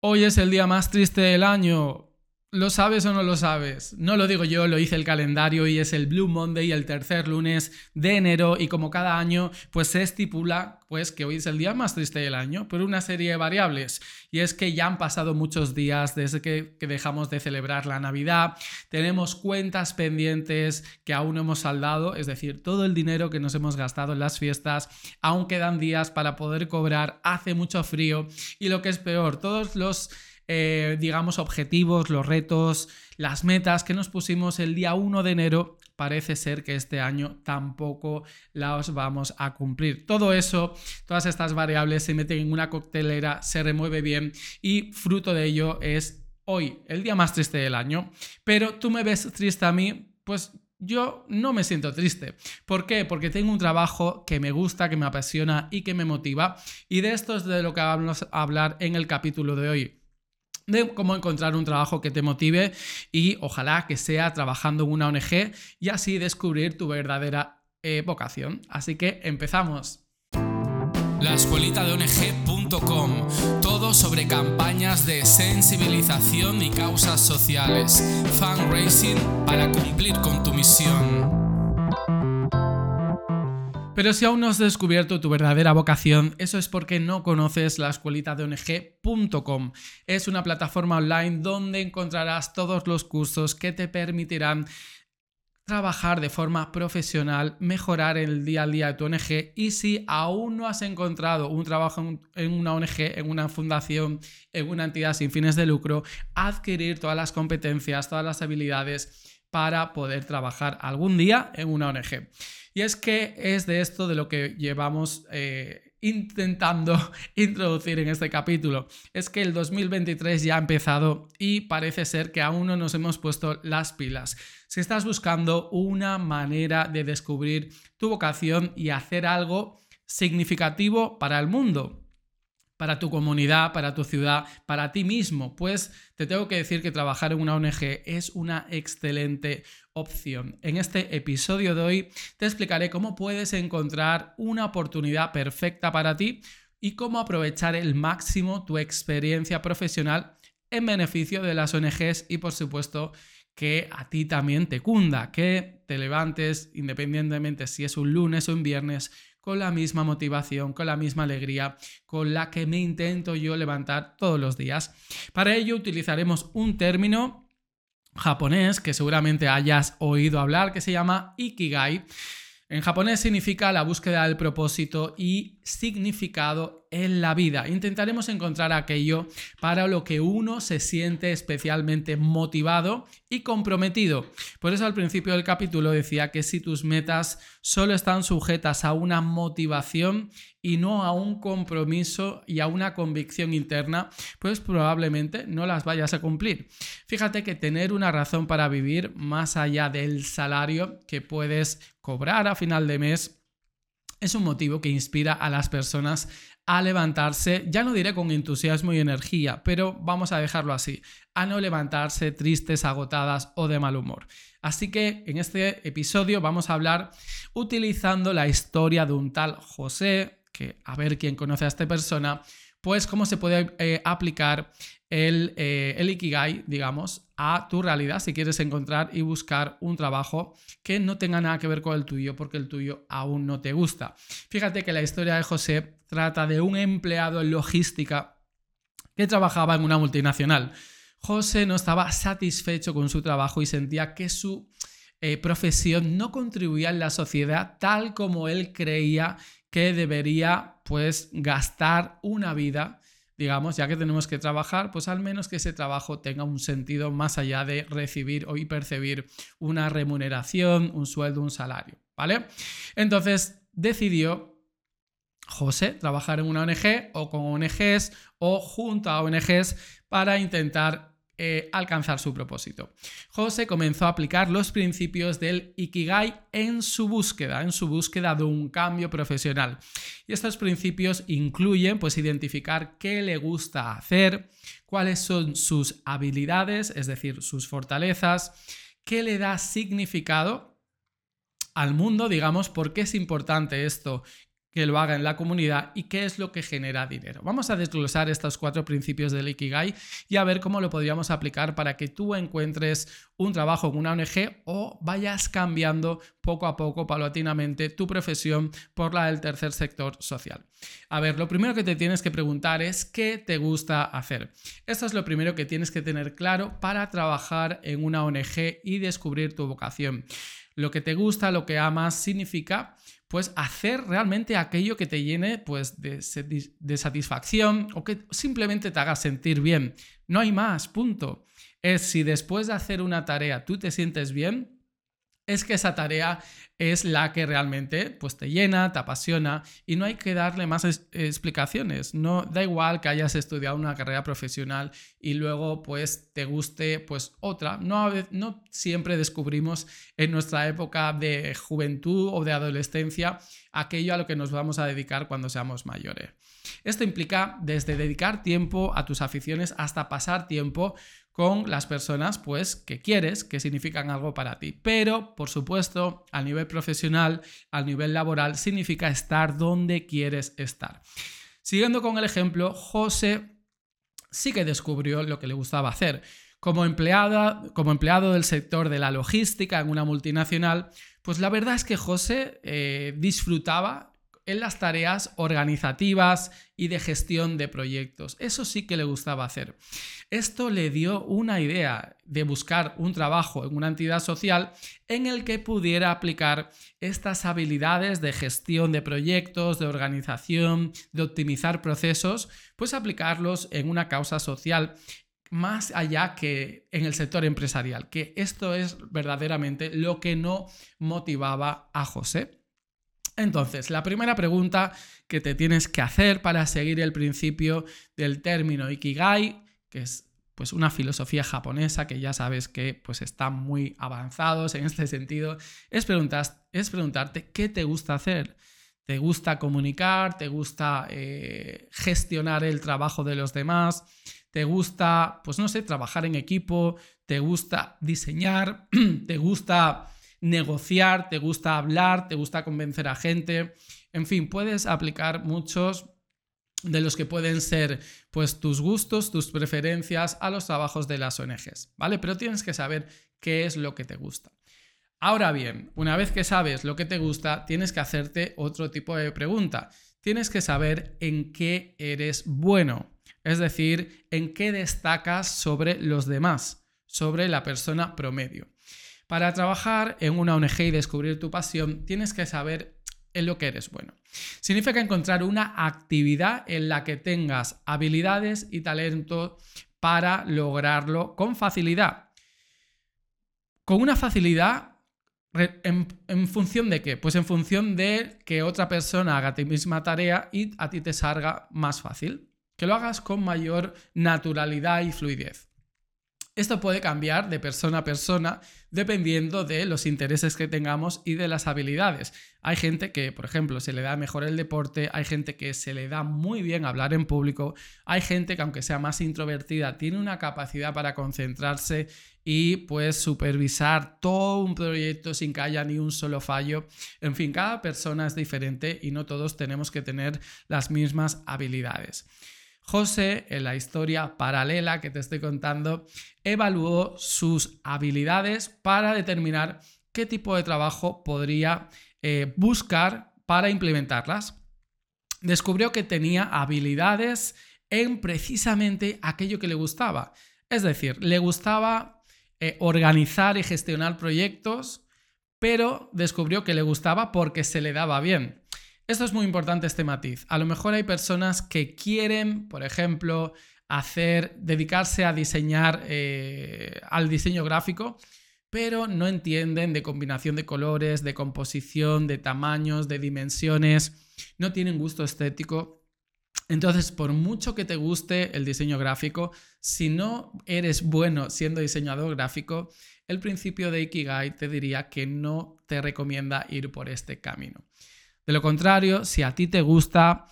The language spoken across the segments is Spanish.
Hoy es el día más triste del año. ¿Lo sabes o no lo sabes? No lo digo yo, lo hice el calendario y es el Blue Monday, el tercer lunes de enero y como cada año pues se estipula pues que hoy es el día más triste del año por una serie de variables. Y es que ya han pasado muchos días desde que, que dejamos de celebrar la Navidad, tenemos cuentas pendientes que aún no hemos saldado, es decir, todo el dinero que nos hemos gastado en las fiestas, aún quedan días para poder cobrar, hace mucho frío y lo que es peor, todos los eh, digamos, objetivos, los retos, las metas que nos pusimos el día 1 de enero, parece ser que este año tampoco las vamos a cumplir. Todo eso, todas estas variables se meten en una coctelera, se remueve bien y fruto de ello es hoy, el día más triste del año. Pero tú me ves triste a mí, pues yo no me siento triste. ¿Por qué? Porque tengo un trabajo que me gusta, que me apasiona y que me motiva. Y de esto es de lo que vamos a hablar en el capítulo de hoy de cómo encontrar un trabajo que te motive y ojalá que sea trabajando en una ONG y así descubrir tu verdadera eh, vocación. Así que empezamos. La escuelita de ONG.com, todo sobre campañas de sensibilización y causas sociales, fundraising para cumplir con tu misión. Pero si aún no has descubierto tu verdadera vocación, eso es porque no conoces la escuelita de ONG.com. Es una plataforma online donde encontrarás todos los cursos que te permitirán trabajar de forma profesional, mejorar el día a día de tu ONG y si aún no has encontrado un trabajo en una ONG, en una fundación, en una entidad sin fines de lucro, adquirir todas las competencias, todas las habilidades para poder trabajar algún día en una ONG. Y es que es de esto de lo que llevamos eh, intentando introducir en este capítulo. Es que el 2023 ya ha empezado y parece ser que aún no nos hemos puesto las pilas. Si estás buscando una manera de descubrir tu vocación y hacer algo significativo para el mundo, para tu comunidad, para tu ciudad, para ti mismo, pues te tengo que decir que trabajar en una ONG es una excelente opción. En este episodio de hoy te explicaré cómo puedes encontrar una oportunidad perfecta para ti y cómo aprovechar el máximo tu experiencia profesional en beneficio de las ONGs y por supuesto que a ti también te cunda, que te levantes independientemente si es un lunes o un viernes con la misma motivación, con la misma alegría con la que me intento yo levantar todos los días. Para ello utilizaremos un término japonés que seguramente hayas oído hablar que se llama Ikigai. En japonés significa la búsqueda del propósito y significado en la vida. Intentaremos encontrar aquello para lo que uno se siente especialmente motivado y comprometido. Por eso al principio del capítulo decía que si tus metas solo están sujetas a una motivación y no a un compromiso y a una convicción interna, pues probablemente no las vayas a cumplir. Fíjate que tener una razón para vivir más allá del salario que puedes cobrar a final de mes es un motivo que inspira a las personas a levantarse, ya no diré con entusiasmo y energía, pero vamos a dejarlo así, a no levantarse tristes, agotadas o de mal humor. Así que en este episodio vamos a hablar utilizando la historia de un tal José, que a ver quién conoce a esta persona, pues cómo se puede eh, aplicar el, eh, el, Ikigai, digamos, a tu realidad si quieres encontrar y buscar un trabajo que no tenga nada que ver con el tuyo porque el tuyo aún no te gusta. Fíjate que la historia de José trata de un empleado en logística que trabajaba en una multinacional. José no estaba satisfecho con su trabajo y sentía que su eh, profesión no contribuía en la sociedad tal como él creía que debería pues gastar una vida, digamos, ya que tenemos que trabajar, pues al menos que ese trabajo tenga un sentido más allá de recibir o percibir una remuneración, un sueldo, un salario, ¿vale? Entonces decidió José trabajar en una ONG o con ONGs o junto a ONGs para intentar eh, alcanzar su propósito. José comenzó a aplicar los principios del Ikigai en su búsqueda, en su búsqueda de un cambio profesional. Y estos principios incluyen pues identificar qué le gusta hacer, cuáles son sus habilidades, es decir, sus fortalezas, qué le da significado al mundo, digamos, por qué es importante esto, que lo haga en la comunidad y qué es lo que genera dinero. Vamos a desglosar estos cuatro principios del Ikigai y a ver cómo lo podríamos aplicar para que tú encuentres un trabajo en una ONG o vayas cambiando poco a poco, paulatinamente, tu profesión por la del tercer sector social. A ver, lo primero que te tienes que preguntar es qué te gusta hacer. Esto es lo primero que tienes que tener claro para trabajar en una ONG y descubrir tu vocación. Lo que te gusta, lo que amas, significa pues hacer realmente aquello que te llene pues de, de, satisfacción o que simplemente te haga sentir bien. No hay más, punto. Es si después de hacer una tarea tú te sientes bien, es que esa tarea es la que realmente pues, te llena, te apasiona y no hay que darle más explicaciones. No da igual que hayas estudiado una carrera profesional y luego pues te guste pues otra. No, no siempre descubrimos en nuestra época de juventud o de adolescencia aquello a lo que nos vamos a dedicar cuando seamos mayores. Esto implica desde dedicar tiempo a tus aficiones hasta pasar tiempo con las personas pues que quieres, que significan algo para ti. Pero, por supuesto, a nivel profesional, a nivel laboral, significa estar donde quieres estar. Siguiendo con el ejemplo, José sí que descubrió lo que le gustaba hacer. Como, empleada, como empleado del sector de la logística en una multinacional, pues la verdad es que José eh, disfrutaba en las tareas organizativas y de gestión de proyectos. Eso sí que le gustaba hacer. Esto le dio una idea de buscar un trabajo en una entidad social en el que pudiera aplicar estas habilidades de gestión de proyectos, de organización, de optimizar procesos, pues aplicarlos en una causa social más allá que en el sector empresarial, que esto es verdaderamente lo que no motivaba a José. Entonces, la primera pregunta que te tienes que hacer para seguir el principio del término Ikigai, que es pues una filosofía japonesa que ya sabes que pues están muy avanzados en este sentido, es, es preguntarte qué te gusta hacer. ¿Te gusta comunicar? ¿Te gusta eh, gestionar el trabajo de los demás? ¿Te gusta, pues no sé, trabajar en equipo? ¿Te gusta diseñar? ¿Te gusta negociar, te gusta hablar, te gusta convencer a gente. En fin, puedes aplicar muchos de los que pueden ser pues tus gustos, tus preferencias a los trabajos de las ONGs, ¿vale? Pero tienes que saber qué es lo que te gusta. Ahora bien, una vez que sabes lo que te gusta, tienes que hacerte otro tipo de pregunta. Tienes que saber en qué eres bueno, es decir, en qué destacas sobre los demás, sobre la persona promedio. Para trabajar en una ONG y descubrir tu pasión, tienes que saber en lo que eres bueno. Significa encontrar una actividad en la que tengas habilidades y talento para lograrlo con facilidad. Con una facilidad ¿En, función de qué? Pues en función de que otra persona haga tu misma tarea y a ti te salga más fácil. Que lo hagas con mayor naturalidad y fluidez. Esto puede cambiar de persona a persona dependiendo de los intereses que tengamos y de las habilidades. Hay gente que, por ejemplo, se le da mejor el deporte, hay gente que se le da muy bien hablar en público, hay gente que aunque sea más introvertida tiene una capacidad para concentrarse y pues supervisar todo un proyecto sin que haya ni un solo fallo. En fin, cada persona es diferente y no todos tenemos que tener las mismas habilidades. José, en la historia paralela que te estoy contando, evaluó sus habilidades para determinar qué tipo de trabajo podría eh, buscar para implementarlas. Descubrió que tenía habilidades en precisamente aquello que le gustaba. Es decir, le gustaba eh, organizar y gestionar proyectos, pero descubrió que le gustaba porque se le daba bien. Esto es muy importante, este matiz. A lo mejor hay personas que quieren, por ejemplo, hacer, dedicarse a diseñar, eh, al diseño gráfico, pero no entienden de combinación de colores, de composición, de tamaños, de dimensiones, no tienen gusto estético. Entonces, por mucho que te guste el diseño gráfico, si no eres bueno siendo diseñador gráfico, el principio de Ikigai te diría que no te recomienda ir por este camino. De lo contrario, si a ti te gusta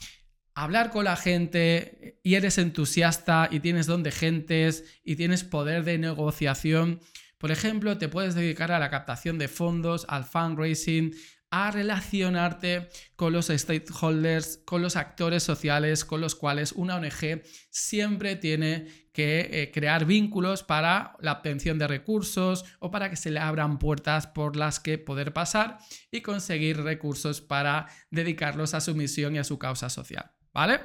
hablar con la gente y eres entusiasta y tienes don de gentes y tienes poder de negociación, por ejemplo, te puedes dedicar a la captación de fondos, al fundraising, a relacionarte con los stakeholders, con los actores sociales con los cuales una ONG siempre tiene que eh, crear vínculos para la obtención de recursos o para que se le abran puertas por las que poder pasar y conseguir recursos para dedicarlos a su misión y a su causa social. ¿Vale?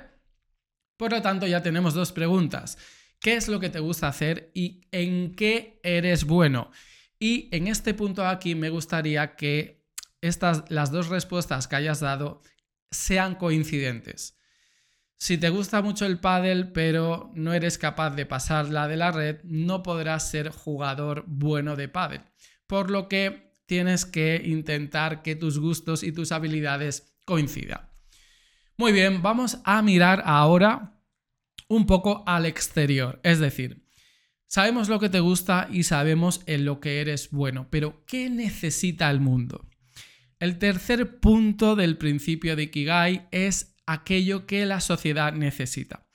Por lo tanto, ya tenemos dos preguntas. ¿Qué es lo que te gusta hacer y en qué eres bueno? Y en este punto aquí me gustaría que estas, las dos respuestas que hayas dado sean coincidentes. Si te gusta mucho el pádel, pero no eres capaz de pasarla de la red, no podrás ser jugador bueno de pádel. Por lo que tienes que intentar que tus gustos y tus habilidades coincidan. Muy bien, vamos a mirar ahora un poco al exterior. Es decir, sabemos lo que te gusta y sabemos en lo que eres bueno, pero ¿qué necesita el mundo? El tercer punto del principio de Ikigai es aquello que la sociedad necesita.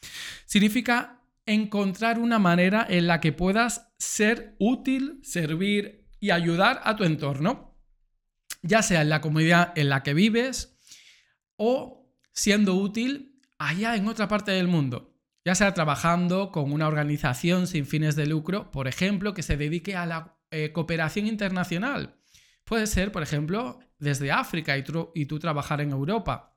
Significa encontrar una manera en la que puedas ser útil, servir y ayudar a tu entorno, ya sea en la comunidad en la que vives o siendo útil allá en otra parte del mundo, ya sea trabajando con una organización sin fines de lucro, por ejemplo, que se dedique a la eh, cooperación internacional. Puede ser, por ejemplo, desde África y tú, trabajar en Europa.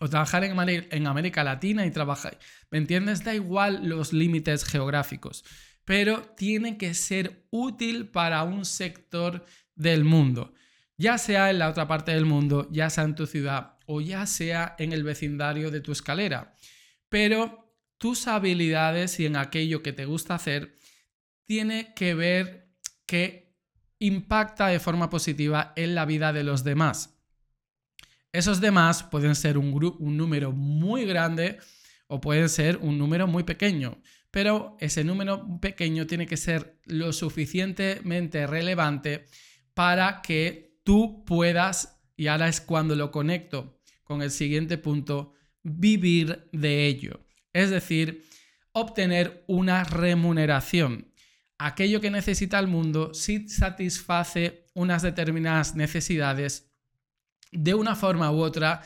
O trabajar en, América Latina y trabajar. ¿Me entiendes? Da igual los límites geográficos. Pero tiene que ser útil para un sector del mundo. Ya sea en la otra parte del mundo, ya sea en tu ciudad o ya sea en el vecindario de tu escalera. Pero tus habilidades y en aquello que te gusta hacer tiene que ver que impacta de forma positiva en la vida de los demás. Esos demás pueden ser un, número muy grande o pueden ser un número muy pequeño, pero ese número pequeño tiene que ser lo suficientemente relevante para que tú puedas, y ahora es cuando lo conecto con el siguiente punto, vivir de ello. Es decir, obtener una remuneración aquello que necesita el mundo si satisface unas determinadas necesidades de una forma u otra,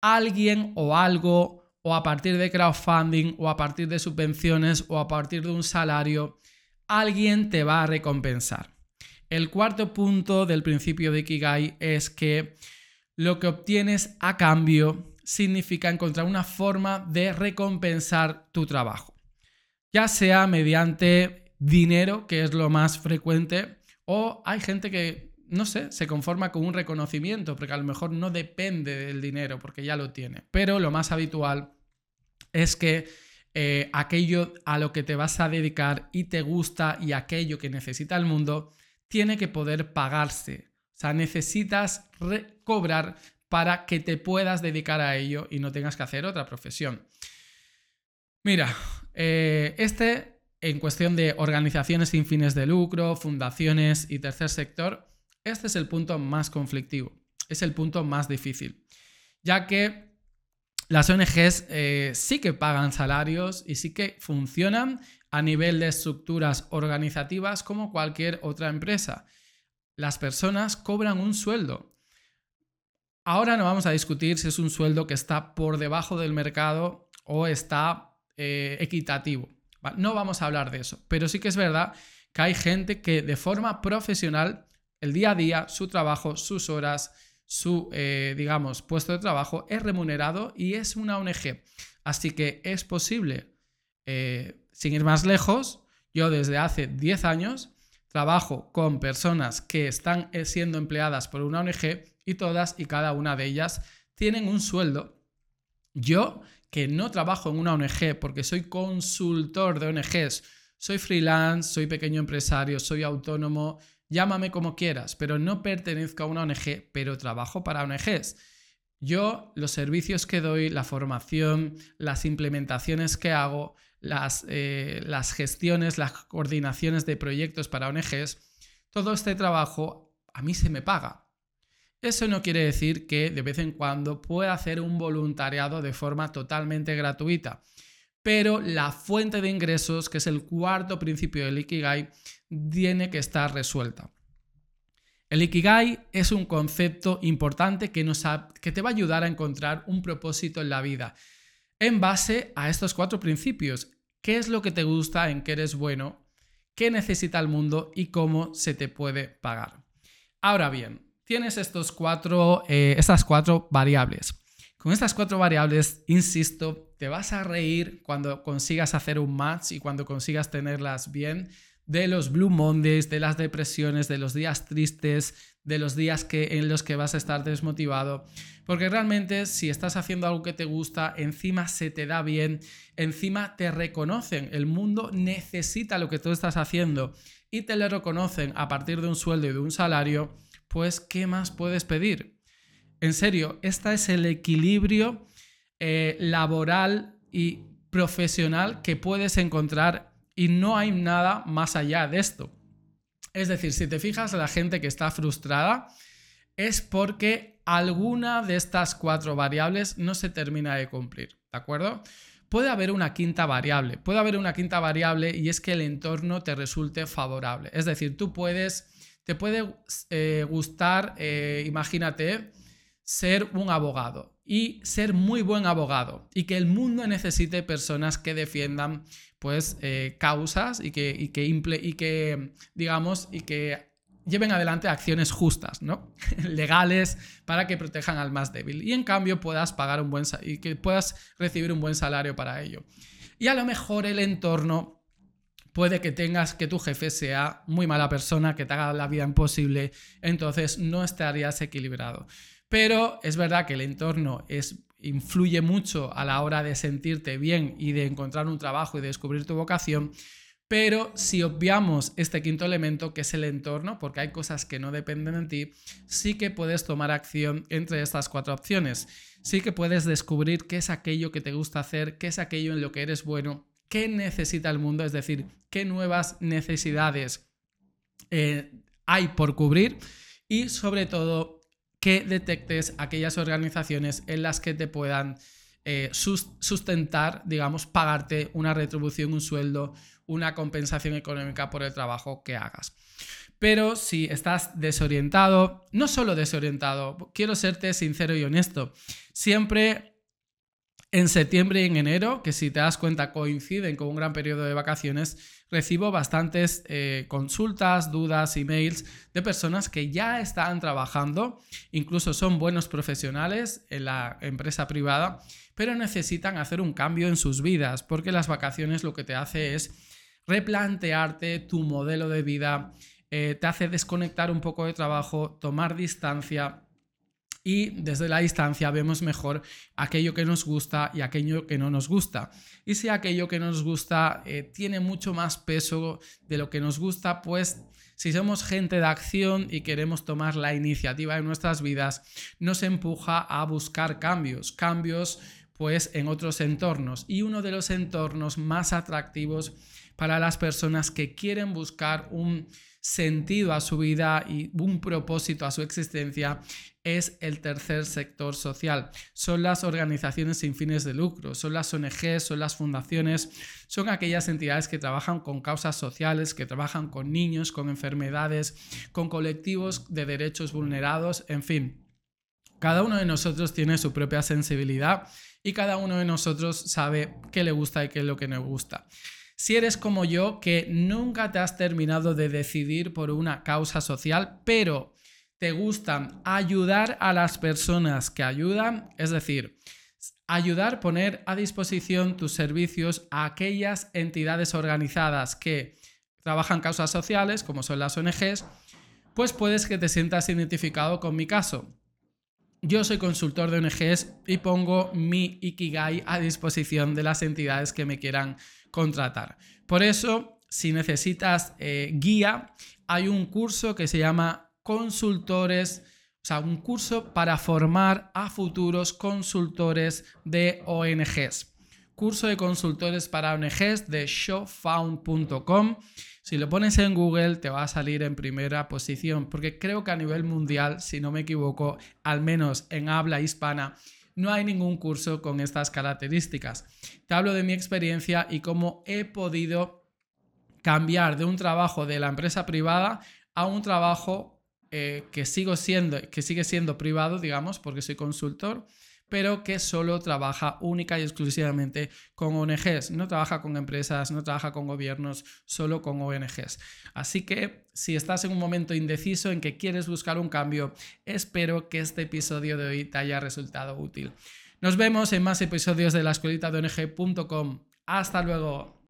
alguien o algo, o a partir de crowdfunding, o a partir de subvenciones, o a partir de un salario, alguien te va a recompensar. El cuarto punto del principio de Ikigai es que lo que obtienes a cambio significa encontrar una forma de recompensar tu trabajo, ya sea mediante dinero, que es lo más frecuente, o hay gente que, no sé, se conforma con un reconocimiento, porque a lo mejor no depende del dinero, porque ya lo tiene. Pero lo más habitual es que eh, aquello a lo que te vas a dedicar y te gusta y aquello que necesita el mundo, tiene que poder pagarse. O sea, necesitas recobrar para que te puedas dedicar a ello y no tengas que hacer otra profesión. Mira, eh, este en cuestión de organizaciones sin fines de lucro, fundaciones y tercer sector, este es el punto más conflictivo, es el punto más difícil, ya que las ONGs eh, sí que pagan salarios y sí que funcionan a nivel de estructuras organizativas como cualquier otra empresa. Las personas cobran un sueldo. Ahora no vamos a discutir si es un sueldo que está por debajo del mercado o está eh, equitativo. No vamos a hablar de eso, pero sí que es verdad que hay gente que de forma profesional, el día a día, su trabajo, sus horas, su, eh, digamos, puesto de trabajo es remunerado y es una ONG. Así que es posible, eh, sin ir más lejos, yo desde hace 10 años trabajo con personas que están eh, siendo empleadas por una ONG y todas y cada una de ellas tienen un sueldo. Yo que no trabajo en una ONG porque soy consultor de ONGs, soy freelance, soy pequeño empresario, soy autónomo, llámame como quieras, pero no pertenezco a una ONG, pero trabajo para ONGs. Yo los servicios que doy, la formación, las implementaciones que hago, las, eh, las gestiones, las coordinaciones de proyectos para ONGs, todo este trabajo a mí se me paga. Eso no quiere decir que de vez en cuando pueda hacer un voluntariado de forma totalmente gratuita. Pero la fuente de ingresos, que es el cuarto principio del Ikigai, tiene que estar resuelta. El Ikigai es un concepto importante que, nos que te va a ayudar a encontrar un propósito en la vida en base a estos cuatro principios. ¿Qué es lo que te gusta, en qué eres bueno, qué necesita el mundo y cómo se te puede pagar? Ahora bien, tienes estos cuatro, eh, estas cuatro variables. Con estas cuatro variables, insisto, te vas a reír cuando consigas hacer un match y cuando consigas tenerlas bien de los Blue Mondays, de las depresiones, de los días tristes, de los días que, en los que vas a estar desmotivado. Porque realmente si estás haciendo algo que te gusta, encima se te da bien, encima te reconocen, el mundo necesita lo que tú estás haciendo y te lo reconocen a partir de un sueldo y de un salario, pues ¿qué más puedes pedir? En serio, este es el equilibrio eh, laboral y profesional que puedes encontrar y no hay nada más allá de esto. Es decir, si te fijas, la gente que está frustrada es porque alguna de estas cuatro variables no se termina de cumplir, ¿de acuerdo? Puede haber una quinta variable, puede haber una quinta variable y es que el entorno te resulte favorable. Es decir, tú puedes, te puede eh, gustar, eh, imagínate, ser un abogado y ser muy buen abogado y que el mundo necesite personas que defiendan pues eh, causas y que, y que, y que, digamos, y que lleven adelante acciones justas, ¿no? legales, para que protejan al más débil. Y en cambio puedas pagar un buen y que puedas recibir un buen salario para ello. Y a lo mejor el entorno puede que tengas que tu jefe sea muy mala persona, que te haga la vida imposible, entonces no estarías equilibrado. Pero es verdad que el entorno influye mucho a la hora de sentirte bien y de encontrar un trabajo y de descubrir tu vocación. Pero si obviamos este quinto elemento, que es el entorno, porque hay cosas que no dependen de ti, sí que puedes tomar acción entre estas cuatro opciones. Sí que puedes descubrir qué es aquello que te gusta hacer, qué es aquello en lo que eres bueno, qué necesita el mundo, es decir, qué nuevas necesidades eh, hay por cubrir y sobre todo que detectes aquellas organizaciones en las que te puedan eh, sustentar, digamos, pagarte una retribución, un sueldo, una compensación económica por el trabajo que hagas. Pero si estás desorientado, no solo desorientado, quiero serte sincero y honesto, siempre en septiembre y en enero, que si te das cuenta coinciden con un gran periodo de vacaciones, recibo bastantes eh, consultas, dudas, emails de personas que ya están trabajando, incluso son buenos profesionales en la empresa privada, pero necesitan hacer un cambio en sus vidas, porque las vacaciones lo que te hace es replantearte tu modelo de vida, eh, te hace desconectar un poco de trabajo, tomar distancia y desde la distancia vemos mejor aquello que nos gusta y aquello que no nos gusta. Y si aquello que nos gusta eh, tiene mucho más peso de lo que nos gusta, pues si somos gente de acción y queremos tomar la iniciativa en nuestras vidas, nos empuja a buscar cambios, cambios pues en otros entornos. Y uno de los entornos más atractivos para las personas que quieren buscar un sentido a su vida y un propósito a su existencia es el tercer sector social. Son las organizaciones sin fines de lucro, son las ONGs, son las fundaciones, son aquellas entidades que trabajan con causas sociales, que trabajan con niños, con enfermedades, con colectivos de derechos vulnerados, en fin. Cada uno de nosotros tiene su propia sensibilidad y cada uno de nosotros sabe qué le gusta y qué es lo que no gusta. Si eres como yo, que nunca te has terminado de decidir por una causa social, pero te gustan ayudar a las personas que ayudan, es decir, ayudar, poner a disposición tus servicios a aquellas entidades organizadas que trabajan causas sociales, como son las ONGs, pues puedes que te sientas identificado con mi caso. Yo soy consultor de ONGs y pongo mi Ikigai a disposición de las entidades que me quieran contratar. Por eso, si necesitas eh, guía, hay un curso que se llama Consultores, o sea, un curso para formar a futuros consultores de ONGs. Curso de consultores para ONGs de showfound.com. Si lo pones en Google te va a salir en primera posición, porque creo que a nivel mundial, si no me equivoco, al menos en habla hispana, no hay ningún curso con estas características. Te hablo de mi experiencia y cómo he podido cambiar de un trabajo de la empresa privada a un trabajo eh, que, sigo siendo, que sigue siendo privado, digamos, porque soy consultor, pero que solo trabaja única y exclusivamente con ONGs, no trabaja con empresas, no trabaja con gobiernos, solo con ONGs. Así que si estás en un momento indeciso en que quieres buscar un cambio, espero que este episodio de hoy te haya resultado útil. Nos vemos en más episodios de la escuelita de ONG.com. Hasta luego.